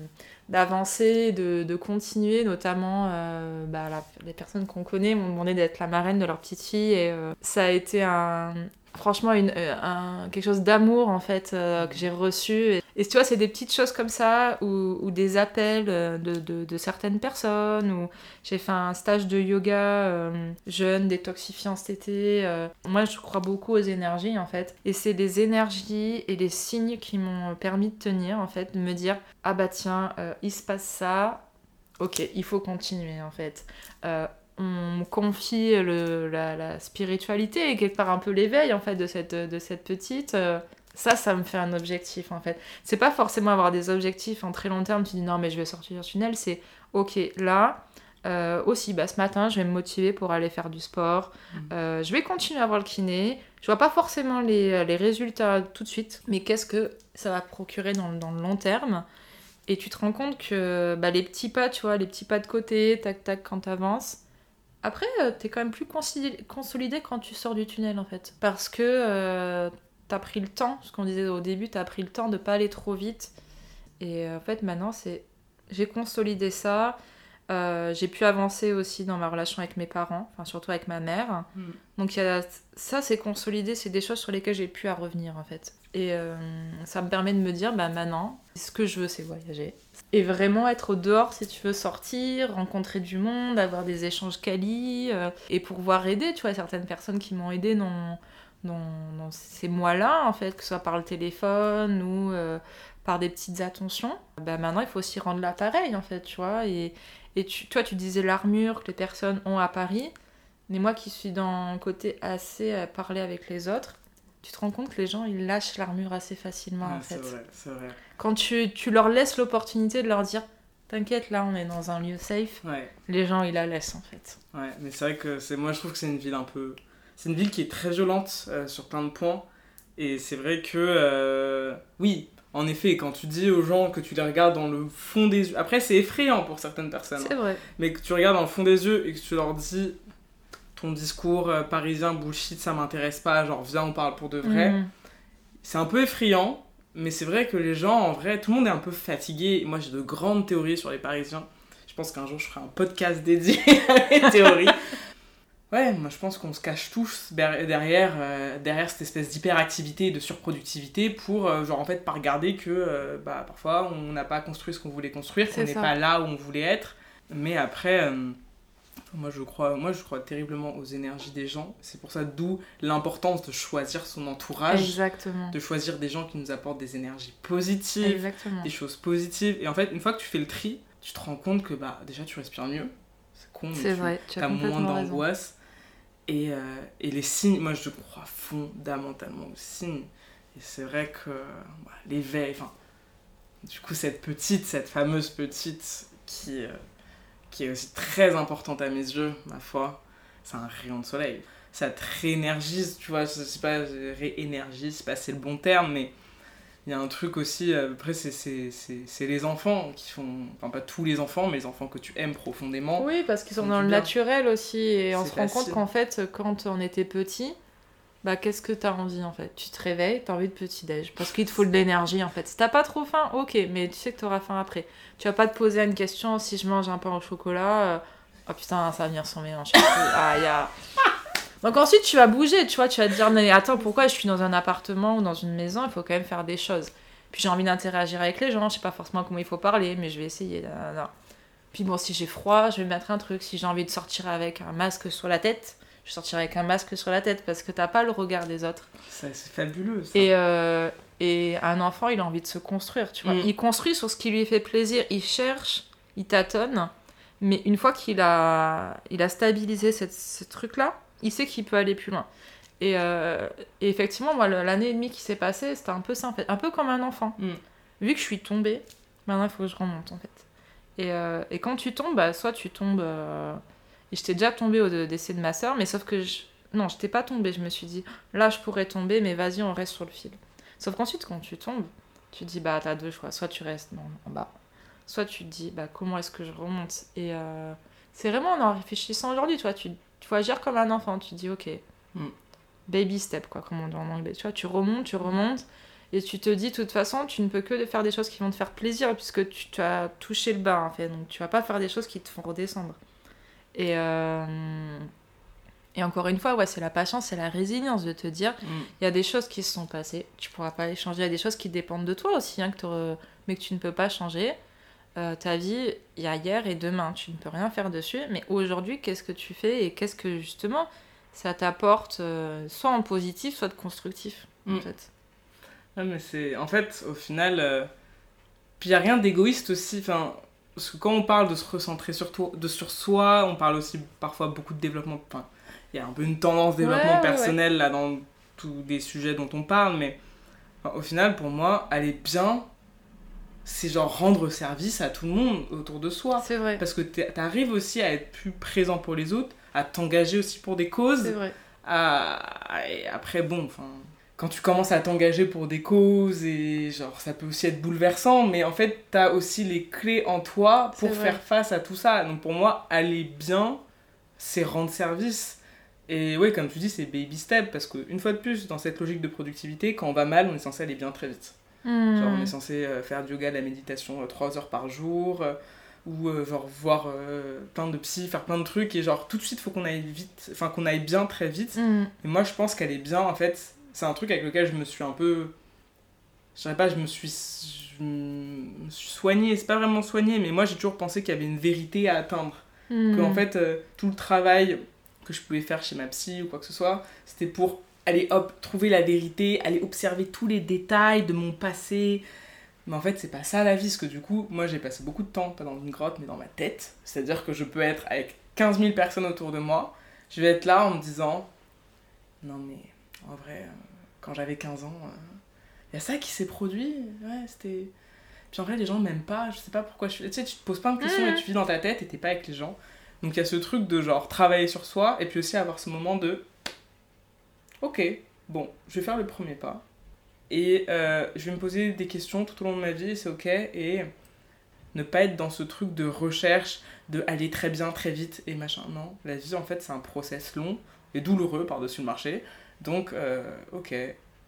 Speaker 2: d'avancer, de, de, continuer, notamment euh, bah, les personnes qu'on connaît m'ont demandé d'être la marraine de leur petite fille et euh, ça a été un, franchement une, euh, quelque chose d'amour en fait euh, que j'ai reçu. Et, tu vois c'est des petites choses comme ça ou, des appels euh, de, certaines personnes ou j'ai fait un stage de yoga jeune détoxifiant cet été moi je crois beaucoup aux énergies en fait. Et c'est les énergies et les signes qui m'ont permis de tenir en fait de me dire ah bah tiens il se passe ça. Ok il faut continuer en fait on confie le, la, spiritualité et quelque part un peu l'éveil en fait de cette, de cette petite. Euh, ça, ça me fait un objectif en fait. C'est pas forcément avoir des objectifs en très long terme, tu dis non mais je vais sortir du tunnel, c'est ok là. Euh, aussi, bah, ce matin, je vais me motiver pour aller faire du sport. Mm. Euh, je vais continuer à voir le kiné. Je vois pas forcément les, les résultats tout de suite, mais qu'est-ce que ça va procurer dans, dans, le long terme? Et tu te rends compte que bah, les petits pas, tu vois, les petits pas de côté, tac tac, quand t'avances, après, euh, t'es quand même plus consolidé quand tu sors du tunnel en fait. Parce que euh, t'as pris le temps, ce qu'on disait au début, t'as pris le temps de pas aller trop vite. Et euh, en fait, maintenant, c'est. J'ai consolidé ça. J'ai pu avancer aussi dans ma relation avec mes parents, enfin surtout avec ma mère. Mm. Donc y a... ça, c'est consolidé, c'est des choses sur lesquelles j'ai pu à revenir en fait. Et ça me permet de me dire, bah maintenant, ce que je veux, c'est voyager et vraiment être dehors si tu veux sortir, rencontrer du monde, avoir des échanges quali euh, et pouvoir aider, tu vois, certaines personnes qui m'ont aidé dans, dans, ces mois-là, en fait, que ce soit par le téléphone ou euh, par des petites attentions. Bah, maintenant, il faut aussi rendre l'appareil, en fait, tu vois. Et, et tu, toi, tu disais l'armure que les personnes ont à Paris, mais moi qui suis dans côté assez à parler avec les autres, tu te rends compte que les gens, ils lâchent l'armure assez facilement, en fait.
Speaker 1: C'est vrai, c'est vrai.
Speaker 2: Quand tu, tu leur laisses l'opportunité de leur dire T'inquiète, là, on est dans un lieu safe. Les gens, ils la laissent, en fait.
Speaker 1: Ouais, mais c'est vrai que c'est moi, je trouve que c'est une ville un peu... C'est une ville qui est très violente euh, sur plein de points. Et c'est vrai que... Euh, oui, en effet, quand tu dis aux gens que tu les regardes dans le fond des yeux... Après, c'est effrayant pour certaines personnes.
Speaker 2: C'est vrai.
Speaker 1: Mais que tu regardes dans le fond des yeux et que tu leur dis ton discours euh, parisien bullshit, ça m'intéresse pas, genre viens, on parle pour de vrai. Mm. C'est un peu effrayant, mais c'est vrai que les gens, en vrai, tout le monde est un peu fatigué. Moi, j'ai de grandes théories sur les Parisiens. Je pense qu'un jour, je ferai un podcast dédié à mes théories. Ouais, moi je pense qu'on se cache tous derrière, euh, derrière cette espèce d'hyperactivité et de surproductivité pour, euh, genre en fait, pas regarder que bah, parfois on n'a pas construit ce qu'on voulait construire, qu'on n'est pas là où on voulait être. Mais après, moi je, crois, moi, je crois terriblement aux énergies des gens. C'est pour ça d'où l'importance de choisir son entourage.
Speaker 2: Exactement.
Speaker 1: De choisir des gens qui nous apportent des énergies positives, des choses positives. Et en fait, une fois que tu fais le tri, tu te rends compte que bah, déjà tu respires mieux. C'est con, mais tu as, moins d'angoisse. Et, euh, et, les signes, moi je crois fondamentalement aux signes. Et c'est vrai que bah, l'éveil, enfin, du coup, cette petite, cette fameuse petite qui. Euh, qui est aussi très importante à mes yeux, ma foi, c'est un rayon de soleil. Ça te réénergise, tu vois, je sais pas, réénergise, c'est pas c'est le bon terme, mais il y a un truc aussi, euh, après c'est les enfants qui font, enfin pas tous les enfants, mais les enfants que tu aimes profondément.
Speaker 2: Oui, parce qu'ils sont dans le naturel aussi, et on se rend compte qu'en fait, quand on était petit, bah qu'est-ce que t'as envie en fait? Tu te réveilles, t'as envie de petit-déj. Parce qu'il te faut de l'énergie en fait. Si t'as pas trop faim, ok, mais tu sais que t'auras faim après. Tu vas pas te poser une question si je mange un pain au chocolat. Euh, oh putain, ça va venir son mélange. ah, y a... Donc ensuite, tu vas bouger, tu vois, tu vas te dire, mais attends, pourquoi je suis dans un appartement ou dans une maison, il faut quand même faire des choses. Puis j'ai envie d'interagir avec les gens, je sais pas forcément comment il faut parler, mais je vais essayer. Puis bon, si j'ai froid, je vais mettre un truc. Si j'ai envie de sortir avec un masque sur la tête, je sortirai avec un masque sur la tête parce que t'as pas le regard des autres.
Speaker 1: C'est fabuleux. Ça.
Speaker 2: Et, euh, et un enfant, il a envie de se construire, tu vois.
Speaker 1: Mm.
Speaker 2: Il construit sur ce qui lui fait plaisir, il cherche, il tâtonne. Mais une fois qu'il a, il a stabilisé cette- ce truc-là, il sait qu'il peut aller plus loin. Et, euh, et effectivement, moi, l'année et demie qui s'est passée, c'était un peu ça, en fait. Un peu comme un enfant.
Speaker 1: Mm.
Speaker 2: Vu que je suis tombée, maintenant, il faut que je remonte, en fait. Et, euh, et quand tu tombes, bah, soit tu tombes... euh, Et j'étais déjà tombée au décès de ma soeur, mais sauf que... Je... Non, je n'étais pas tombée. Je me suis dit, là, je pourrais tomber, mais vas-y, on reste sur le fil. Sauf qu'ensuite, quand tu tombes, tu dis, bah, t'as deux choix. Soit tu restes dans- en bas, soit tu te dis, bah, comment est-ce que je remonte? Et c'est vraiment en en réfléchissant aujourd'hui, tu vois, tu, tu faut agir comme un enfant. Tu dis, ok,
Speaker 1: Mm.
Speaker 2: baby step, quoi, comme on dit en anglais. Tu vois, tu remontes, tu remontes, et tu te dis, de toute façon, tu ne peux que faire des choses qui vont te faire plaisir, puisque tu, tu as touché le bas, en fait. Donc, tu vas pas faire des choses qui te font redescendre. Et, euh, et encore une fois, ouais, c'est la patience, c'est la résilience de te dire,
Speaker 1: Mm.
Speaker 2: il y a des choses qui se sont passées, tu pourras pas les changer. Il y a des choses qui dépendent de toi aussi, hein, que mais que tu ne peux pas changer. Euh, ta vie, il y a hier et demain, tu ne peux rien faire dessus. Mais aujourd'hui, qu'est-ce que tu fais et qu'est-ce que justement ça t'apporte, euh, soit en positif, soit de constructif, en
Speaker 1: Mm.
Speaker 2: fait?
Speaker 1: Ouais, mais c'est. En fait, au final. euh, Puis il n'y a rien d'égoïste aussi. Enfin, parce que quand on parle de se recentrer sur, toi, de sur soi, on parle aussi parfois beaucoup de développement. Enfin, il y a un peu une tendance développement
Speaker 2: Ouais, ouais,
Speaker 1: personnel là dans tous des sujets dont on parle, mais enfin, au final, pour moi, aller bien, c'est genre rendre service à tout le monde autour de soi.
Speaker 2: C'est vrai.
Speaker 1: Parce que t'arrives aussi à être plus présent pour les autres, à t'engager aussi pour des causes.
Speaker 2: C'est vrai.
Speaker 1: à- et après bon enfin quand tu commences à t'engager pour des causes et genre ça peut aussi être bouleversant mais en fait t'as aussi les clés en toi pour faire face à tout ça donc pour moi aller bien c'est rendre service et oui comme tu dis c'est baby step parce que une fois de plus dans cette logique de productivité quand on va mal on est censé aller bien très vite Genre, on
Speaker 2: Hmm.
Speaker 1: est censé euh, faire du yoga, de la méditation 3 heures par jour, euh, ou euh, genre voir euh, plein de psy, faire plein de trucs, et genre tout de suite, faut qu'on aille vite, enfin qu'on aille bien très vite.
Speaker 2: Hmm.
Speaker 1: Et moi, je pense qu'elle est bien, en fait, c'est un truc avec lequel je me suis un peu. Je dirais pas, je me suis. Je me suis soignée, c'est pas vraiment soignée, mais moi j'ai toujours pensé qu'il y avait une vérité à atteindre.
Speaker 2: Hmm.
Speaker 1: Que en fait, euh, tout le travail que je pouvais faire chez ma psy ou quoi que ce soit, c'était pour aller hop, trouver la vérité, aller observer tous les détails de mon passé. Mais en fait, c'est pas ça la vie, parce que du coup, moi j'ai passé beaucoup de temps, pas dans une grotte, mais dans ma tête. C'est-à-dire que je peux être avec 15 000 personnes autour de moi, je vais être là en me disant Non, mais en vrai, euh, quand j'avais 15 ans, il y a ça qui s'est produit, ouais, c'était. Puis en vrai, les gens m'aiment pas, je sais pas pourquoi je suis. Tu sais, tu te poses plein de questions et tu vis dans ta tête et t'es pas avec les gens. Donc il y a ce truc de genre travailler sur soi et puis aussi avoir ce moment de ok, bon, je vais faire le premier pas et euh, je vais me poser des questions tout au long de ma vie, c'est ok, et ne pas être dans ce truc de recherche, de aller très bien, très vite et machin. Non, la vie en fait c'est un process long et douloureux par-dessus le marché. Donc euh, ok,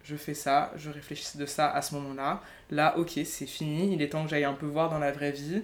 Speaker 1: je fais ça, je réfléchis de ça à ce moment-là. Là, ok, c'est fini, il est temps que j'aille un peu voir dans la vraie vie.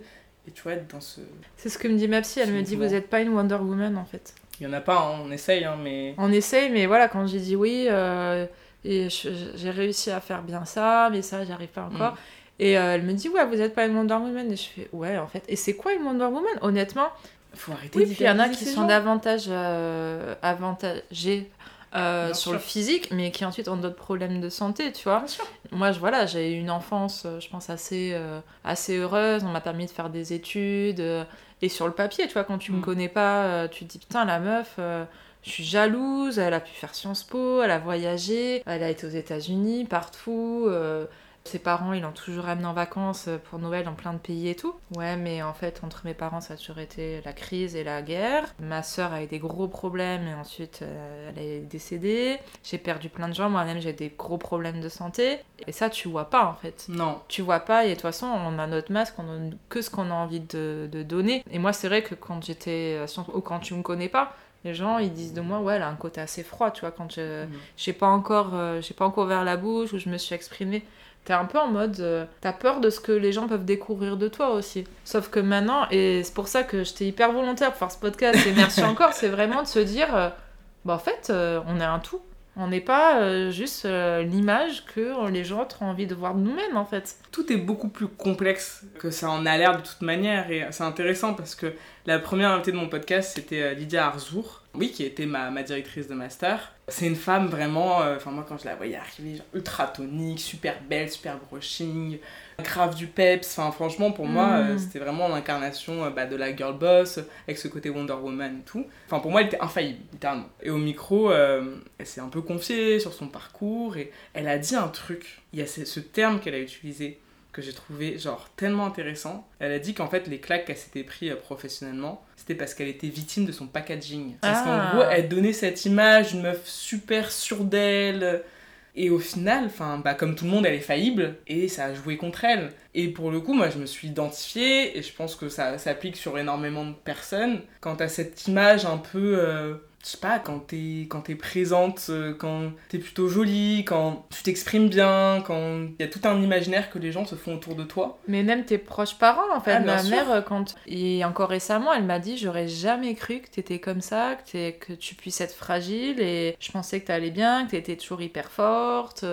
Speaker 1: Et tu vois, être dans ce...
Speaker 2: C'est ce que me dit ma psy, elle me dit vous êtes pas une Wonder Woman en fait.
Speaker 1: Il y en a pas, hein, on essaye, hein, mais...
Speaker 2: On essaye, mais voilà, quand j'ai dit oui, euh, et j'ai réussi à faire bien ça, mais ça, j'arrive pas encore.
Speaker 1: Mm.
Speaker 2: Et euh, elle me dit, ouais, vous êtes pas une Wonder Woman. Et je fais, ouais, en fait. Et c'est quoi une Wonder Woman? Honnêtement,
Speaker 1: Faut arrêter
Speaker 2: oui, puis il y en a qui sont davantage euh, avantagés. Euh, sur
Speaker 1: sûr.
Speaker 2: le physique, mais qui ensuite ont d'autres problèmes de santé, tu vois. Moi, je, voilà, j'ai eu une enfance, euh, je pense, assez, euh, assez heureuse. On m'a permis de faire des études. euh, et sur le papier, tu vois, quand tu me
Speaker 1: Mm.
Speaker 2: connais pas, tu te dis, putain, la meuf, je suis jalouse, elle a pu faire Sciences Po, elle a voyagé, elle a été aux États-Unis, partout. euh, ses parents, ils l'ont toujours amené en vacances euh, pour Noël dans plein de pays et tout. Ouais, mais en fait, entre mes parents, ça a toujours été la crise et la guerre. Ma sœur a eu des gros problèmes et ensuite, euh, elle est décédée. J'ai perdu plein de gens, moi-même, j'ai des gros problèmes de santé. Et ça, tu vois pas, en fait
Speaker 1: Non.
Speaker 2: tu vois pas et de toute façon on a notre masque on donne que ce qu'on a envie de, de donner et moi c'est vrai que quand j'étais à Sciences Po, ou quand tu me connais pas les gens ils disent de moi ouais elle a un côté assez froid tu vois quand je
Speaker 1: Mm.
Speaker 2: j'ai pas encore euh, j'ai pas encore ouvert la bouche ou je me suis exprimée t'es un peu en mode euh, t'as peur de ce que les gens peuvent découvrir de toi aussi sauf que maintenant et c'est pour ça que j'étais hyper volontaire pour faire ce podcast et merci encore c'est vraiment de se dire euh, bah, en fait, euh, on est un tout. On n'est pas juste l'image que les gens ont envie de voir de nous-mêmes, en fait.
Speaker 1: Tout est beaucoup plus complexe que ça en a l'air de toute manière. Et c'est intéressant parce que la première invitée de mon podcast, c'était Lydia Arzour. Oui, qui était ma, ma directrice de master. C'est une femme vraiment, enfin moi quand je la voyais arriver, genre, ultra tonique, super belle, super brushing, grave du peps. Enfin, franchement, pour moi,
Speaker 2: Mm.
Speaker 1: euh, c'était vraiment l'incarnation euh, bah, de la girl boss, avec ce côté Wonder Woman et tout. Enfin, pour moi, elle était infaillible, littéralement. Et au micro, euh, elle s'est un peu confiée sur son parcours et elle a dit un truc. Il y a ce, ce terme qu'elle a utilisé que j'ai trouvé genre tellement intéressant. Elle a dit qu'en fait les claques qu'elle s'était pris euh, professionnellement, c'était parce qu'elle était victime de son packaging. Parce qu'en
Speaker 2: Ah.
Speaker 1: gros, elle donnait cette image d'une meuf super sûre d'elle. Et au final, enfin, bah, comme tout le monde, elle est faillible et ça a joué contre elle. Et pour le coup, moi, je me suis identifiée et je pense que ça s'applique sur énormément de personnes. Quand t'as cette image un peu, euh, je sais pas, quand t'es quand t'es présente, euh, quand t'es plutôt jolie, quand tu t'exprimes bien, quand il y a tout un imaginaire que les gens se font autour de toi.
Speaker 2: Mais même tes proches parents, en fait.
Speaker 1: Ah,
Speaker 2: Ma mère, euh, quand. Et encore récemment, elle m'a dit J'aurais jamais cru que t'étais comme ça, que, t'es- que tu puisses être fragile, et je pensais que t'allais bien, que t'étais toujours hyper forte.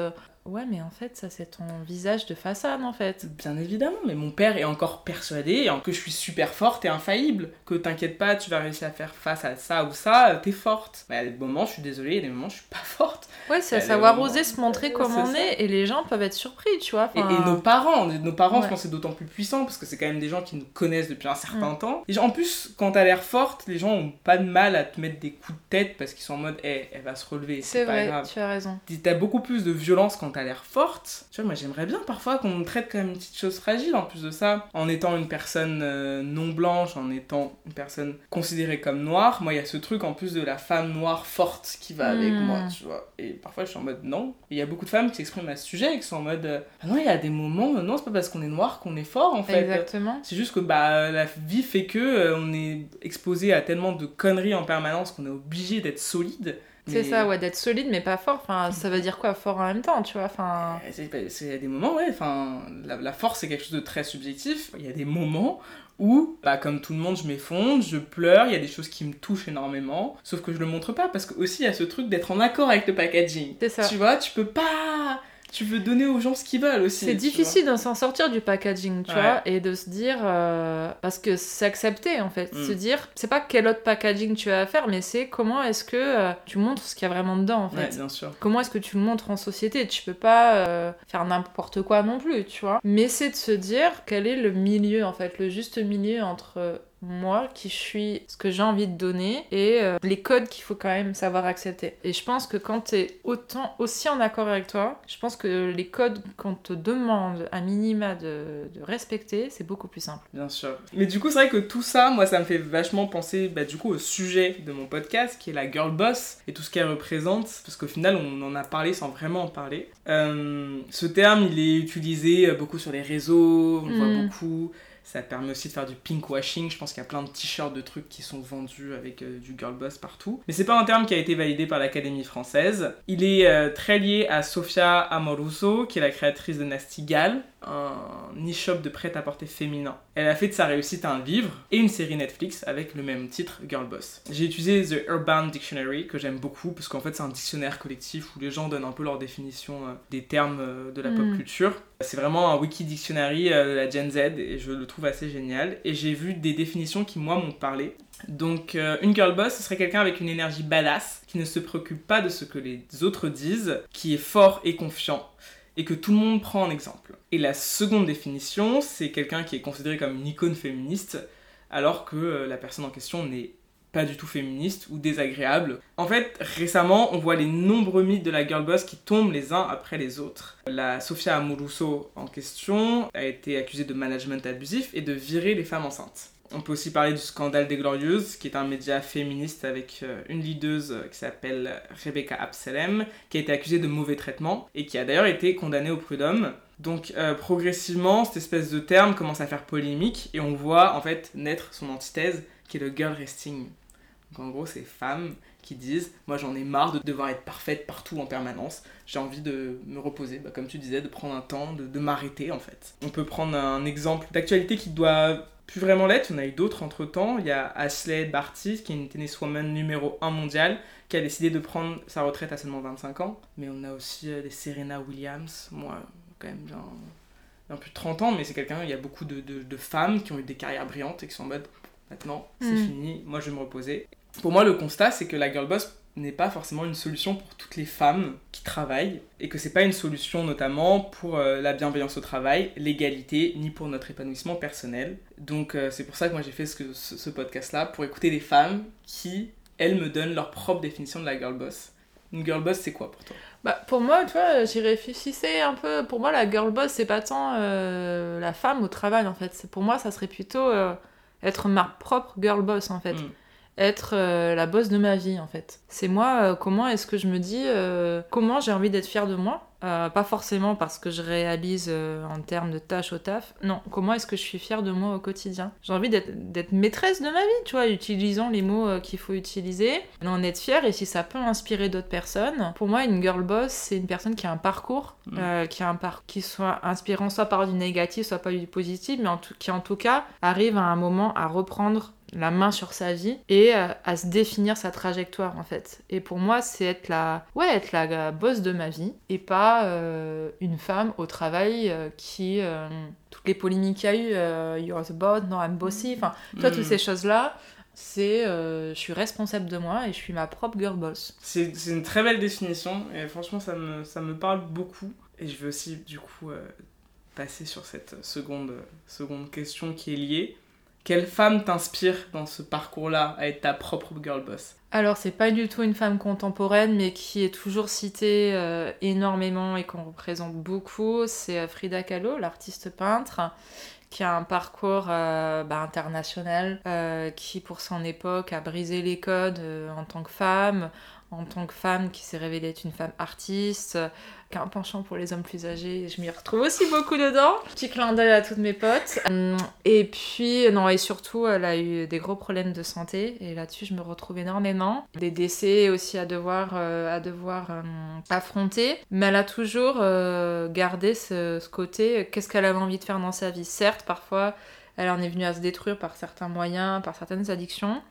Speaker 2: Euh, Ouais, mais en fait, ça, c'est ton visage de façade, en fait.
Speaker 1: Bien évidemment, mais mon père est encore persuadé que je suis super forte et infaillible, que t'inquiète pas, tu vas réussir à faire face à ça ou ça, t'es forte. Mais à des moments, je suis désolée, à des moments, je suis pas forte.
Speaker 2: Ouais, c'est à savoir oser se montrer
Speaker 1: Ouais,
Speaker 2: comme on
Speaker 1: ça.
Speaker 2: est, et les gens peuvent être surpris, tu vois.
Speaker 1: Et,
Speaker 2: enfin,
Speaker 1: et nos parents, nos parents, je
Speaker 2: Ouais.
Speaker 1: pense, c'est d'autant plus puissant parce que c'est quand même des gens qui nous connaissent depuis un certain
Speaker 2: Mm.
Speaker 1: temps. Et en plus, quand t'as l'air forte, les gens ont pas de mal à te mettre des coups de tête parce qu'ils sont en mode, Eh, elle va se relever,
Speaker 2: C'est
Speaker 1: c'est pas
Speaker 2: vrai,
Speaker 1: grave.
Speaker 2: tu as raison.
Speaker 1: T'as beaucoup plus de violence quand t'as l'air forte. Tu vois, moi j'aimerais bien parfois qu'on me traite comme une petite chose fragile en plus de ça. En étant une personne euh, non blanche, en étant une personne considérée comme noire, moi il y a ce truc en plus de la femme noire forte qui va avec
Speaker 2: Hmm.
Speaker 1: moi, tu vois. Et parfois je suis en mode non. Il y a beaucoup de femmes qui s'expriment à ce sujet et qui sont en mode euh, ah non, il y a des moments, euh, non, c'est pas parce qu'on est noir qu'on est fort en fait.
Speaker 2: Exactement.
Speaker 1: C'est juste que bah, la vie fait que euh, on est exposé à tellement de conneries en permanence qu'on est obligé d'être solide.
Speaker 2: C'est ça, ouais, d'être solide mais pas fort. Enfin, ça veut dire quoi, fort en même temps, tu vois. Enfin,
Speaker 1: C'est c'est- c'est des moments, ouais, enfin, la, la force c'est quelque chose de très subjectif. Il y a des moments où, bah, comme tout le monde, je m'effondre, je pleure, il y a des choses qui me touchent énormément, sauf que je le montre pas parce que aussi il y a ce truc d'être en accord avec le packaging.
Speaker 2: c'est ça.
Speaker 1: Tu vois, tu peux pas. Tu veux donner aux gens ce qu'ils veulent aussi.
Speaker 2: C'est difficile de s'en sortir du packaging, tu
Speaker 1: Ouais.
Speaker 2: vois, et de se dire. euh, parce que c'est accepté en fait.
Speaker 1: Mm.
Speaker 2: Se dire, c'est pas quel autre packaging tu as à faire, mais c'est comment est-ce que euh, tu montres ce qu'il y a vraiment dedans en
Speaker 1: vois. Ouais,
Speaker 2: fait.
Speaker 1: bien sûr.
Speaker 2: Comment est-ce que tu le montres en société? Tu peux pas euh, faire n'importe quoi non plus, tu vois. Mais c'est de se dire quel est le milieu en fait, le juste milieu entre moi qui suis ce que j'ai envie de donner et euh, les codes qu'il faut quand même savoir accepter. Et je pense que quand t'es autant aussi en accord avec toi, je pense que les codes qu'on te demande à minima de, de respecter, c'est beaucoup plus simple.
Speaker 1: Bien sûr. Mais du coup, c'est vrai que tout ça, moi, ça me fait vachement penser bah, du coup au sujet de mon podcast, qui est la girl boss et tout ce qu'elle représente, parce qu'au final, on en a parlé sans vraiment en parler. Euh, ce terme, il est utilisé euh, beaucoup sur les réseaux, on le
Speaker 2: Mm.
Speaker 1: voit beaucoup. Ça permet aussi de faire du pink washing. Je pense qu'il y a plein de t-shirts de trucs qui sont vendus avec euh, du girl boss partout. Mais c'est pas un terme qui a été validé par l'Académie française. Il est euh, très lié à Sofia Amoruso, qui est la créatrice de Nasty Gal, un e-shop de prêt-à-porter féminin. Elle a fait de sa réussite un livre et une série Netflix avec le même titre, Girl Boss. J'ai utilisé The Urban Dictionary, que j'aime beaucoup, parce qu'en fait c'est un dictionnaire collectif où les gens donnent un peu leur définition euh, des termes de la pop
Speaker 2: Mm.
Speaker 1: culture. C'est vraiment un wiki dictionary euh, de la Gen Z et je le trouve assez génial. Et j'ai vu des définitions qui, moi, m'ont parlé. Donc, euh, une girl boss, ce serait quelqu'un avec une énergie badass, qui ne se préoccupe pas de ce que les autres disent, qui est fort et confiant, et que tout le monde prend en exemple. Et la seconde définition, c'est quelqu'un qui est considéré comme une icône féministe, alors que euh, la personne en question n'est pas du tout féministe ou désagréable. En fait, récemment, on voit les nombreux mythes de la girl boss qui tombent les uns après les autres. La Sofia Amoruso en question a été accusée de management abusif et de virer les femmes enceintes. On peut aussi parler du scandale des Glorieuses, qui est un média féministe avec euh, une leaduse euh, qui s'appelle Rebecca Absalem, qui a été accusée de mauvais traitement et qui a d'ailleurs été condamnée au prud'homme. Donc euh, progressivement, cette espèce de terme commence à faire polémique et on voit en fait naître son antithèse qui est le girl resting. Donc en gros, c'est femmes qui disent Moi j'en ai marre de devoir être parfaite partout en permanence, j'ai envie de me reposer, bah, comme tu disais, de prendre un temps, de, de m'arrêter en fait. On peut prendre un exemple d'actualité qui doit plus vraiment l'être. Il y en a eu d'autres entre temps. Il y a Ashley Barty, qui est une tenniswoman numéro 1 mondiale, qui a décidé de prendre sa retraite à seulement 25 ans. Mais on a aussi euh, des Serena Williams, moi, quand même, bien, bien plus de 30 ans, mais c'est quelqu'un, il y a beaucoup de, de- de femmes qui ont eu des carrières brillantes et qui sont en mode maintenant, c'est
Speaker 2: Mm.
Speaker 1: fini, moi je vais me reposer. Pour moi, le constat, c'est que la girl boss n'est pas forcément une solution pour toutes les femmes qui travaillent et que c'est pas une solution notamment pour euh, la bienveillance au travail, l'égalité, ni pour notre épanouissement personnel. Donc euh, c'est pour ça que moi j'ai fait ce, que- ce, ce podcast-là, pour écouter des femmes qui, elles, me donnent leur propre définition de la girl boss. Une girl boss, c'est quoi pour toi?
Speaker 2: Bah, pour moi, tu vois, j'y réfléchissais un peu. Pour moi, la girl boss, c'est pas tant euh, la femme au travail, en fait. Pour moi, ça serait plutôt être ma propre girl boss, en fait.
Speaker 1: Mm.
Speaker 2: Être euh, la boss de ma vie, en fait. C'est moi, euh, comment est-ce que je me dis, euh, comment j'ai envie d'être fière de moi? Pas forcément parce que je réalise en termes de tâches au taf. Non, comment est-ce que je suis fière de moi au quotidien? J'ai envie d'être maîtresse de ma vie, tu vois, utilisant les mots qu'il faut utiliser, en être fière et si ça peut inspirer d'autres personnes. Pour moi, une girl boss, c'est une personne qui a un parcours,
Speaker 1: Mm.
Speaker 2: qui a un parcours qui soit inspirant soit par du négatif, soit par du positif, mais en tout, qui en tout cas arrive à un moment à reprendre la main sur sa vie et euh, à se définir sa trajectoire en fait. Et pour moi, c'est être la, ouais, être la, la boss de ma vie et pas euh, une femme au travail euh, qui euh, toutes les polémiques qu'il y a eu, euh, you're the boss, non I'm bossy, enfin, tu vois
Speaker 1: Mm.
Speaker 2: toutes ces choses là. C'est, euh, je suis responsable de moi et je suis ma propre girl boss.
Speaker 1: C'est une très belle définition et franchement ça me, ça me parle beaucoup. Et je veux aussi du coup euh, passer sur cette seconde, seconde question qui est liée. Quelle femme t'inspire dans ce parcours-là à être ta propre girl boss
Speaker 2: Alors, c'est pas du tout une femme contemporaine, mais qui est toujours citée euh, énormément et qu'on représente beaucoup. C'est euh, Frida Kahlo, l'artiste peintre, qui a un parcours euh, bah, international, qui pour son époque a brisé les codes en tant que femme, en tant que femme qui s'est révélée être une femme artiste, euh, qui a un penchant pour les hommes plus âgés. Je m'y retrouve aussi beaucoup dedans. Petit clin d'œil à toutes mes potes. Hum, Et puis, non, et surtout, elle a eu des gros problèmes de santé. Et là-dessus, je me retrouve énormément. Des décès aussi à devoir, euh, à devoir euh, affronter. Mais elle a toujours euh, gardé ce, côté, euh, qu'est-ce qu'elle avait envie de faire dans sa vie. Certes, parfois, elle en est venue à se détruire par certains moyens, par certaines addictions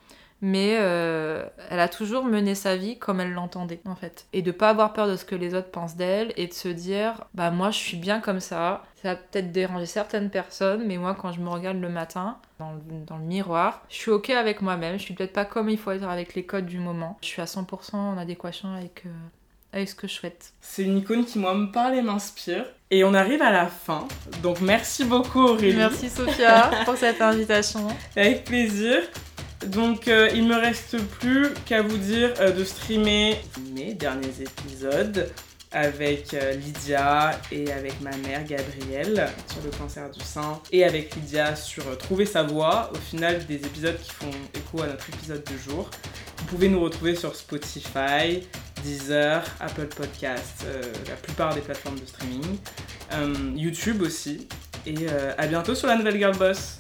Speaker 2: mais euh, elle a toujours mené sa vie comme elle l'entendait en fait et de pas avoir peur de ce que les autres pensent d'elle et de se dire bah moi je suis bien comme ça ça va peut-être déranger certaines personnes mais moi quand je me regarde le matin dans le, dans le miroir je suis ok avec moi-même je suis peut-être pas comme il faut être avec les codes du moment je suis à 100% en adéquation avec euh, avec ce que je souhaite
Speaker 1: C'est une icône qui moi me parle et m'inspire. Et on arrive à la fin. Donc merci beaucoup Aurélie.
Speaker 2: merci Sophia pour cette invitation
Speaker 1: Avec plaisir. Donc, euh, il me reste plus qu'à vous dire euh, de streamer mes derniers épisodes avec euh, Lydia et avec ma mère Gabrielle sur le cancer du sein et avec Lydia sur euh, Trouver sa voix, au final des épisodes qui font écho à notre épisode du jour. Vous pouvez nous retrouver sur Spotify, Deezer, Apple Podcasts, euh, la plupart des plateformes de streaming, YouTube aussi. Et à bientôt sur la nouvelle Girl Boss.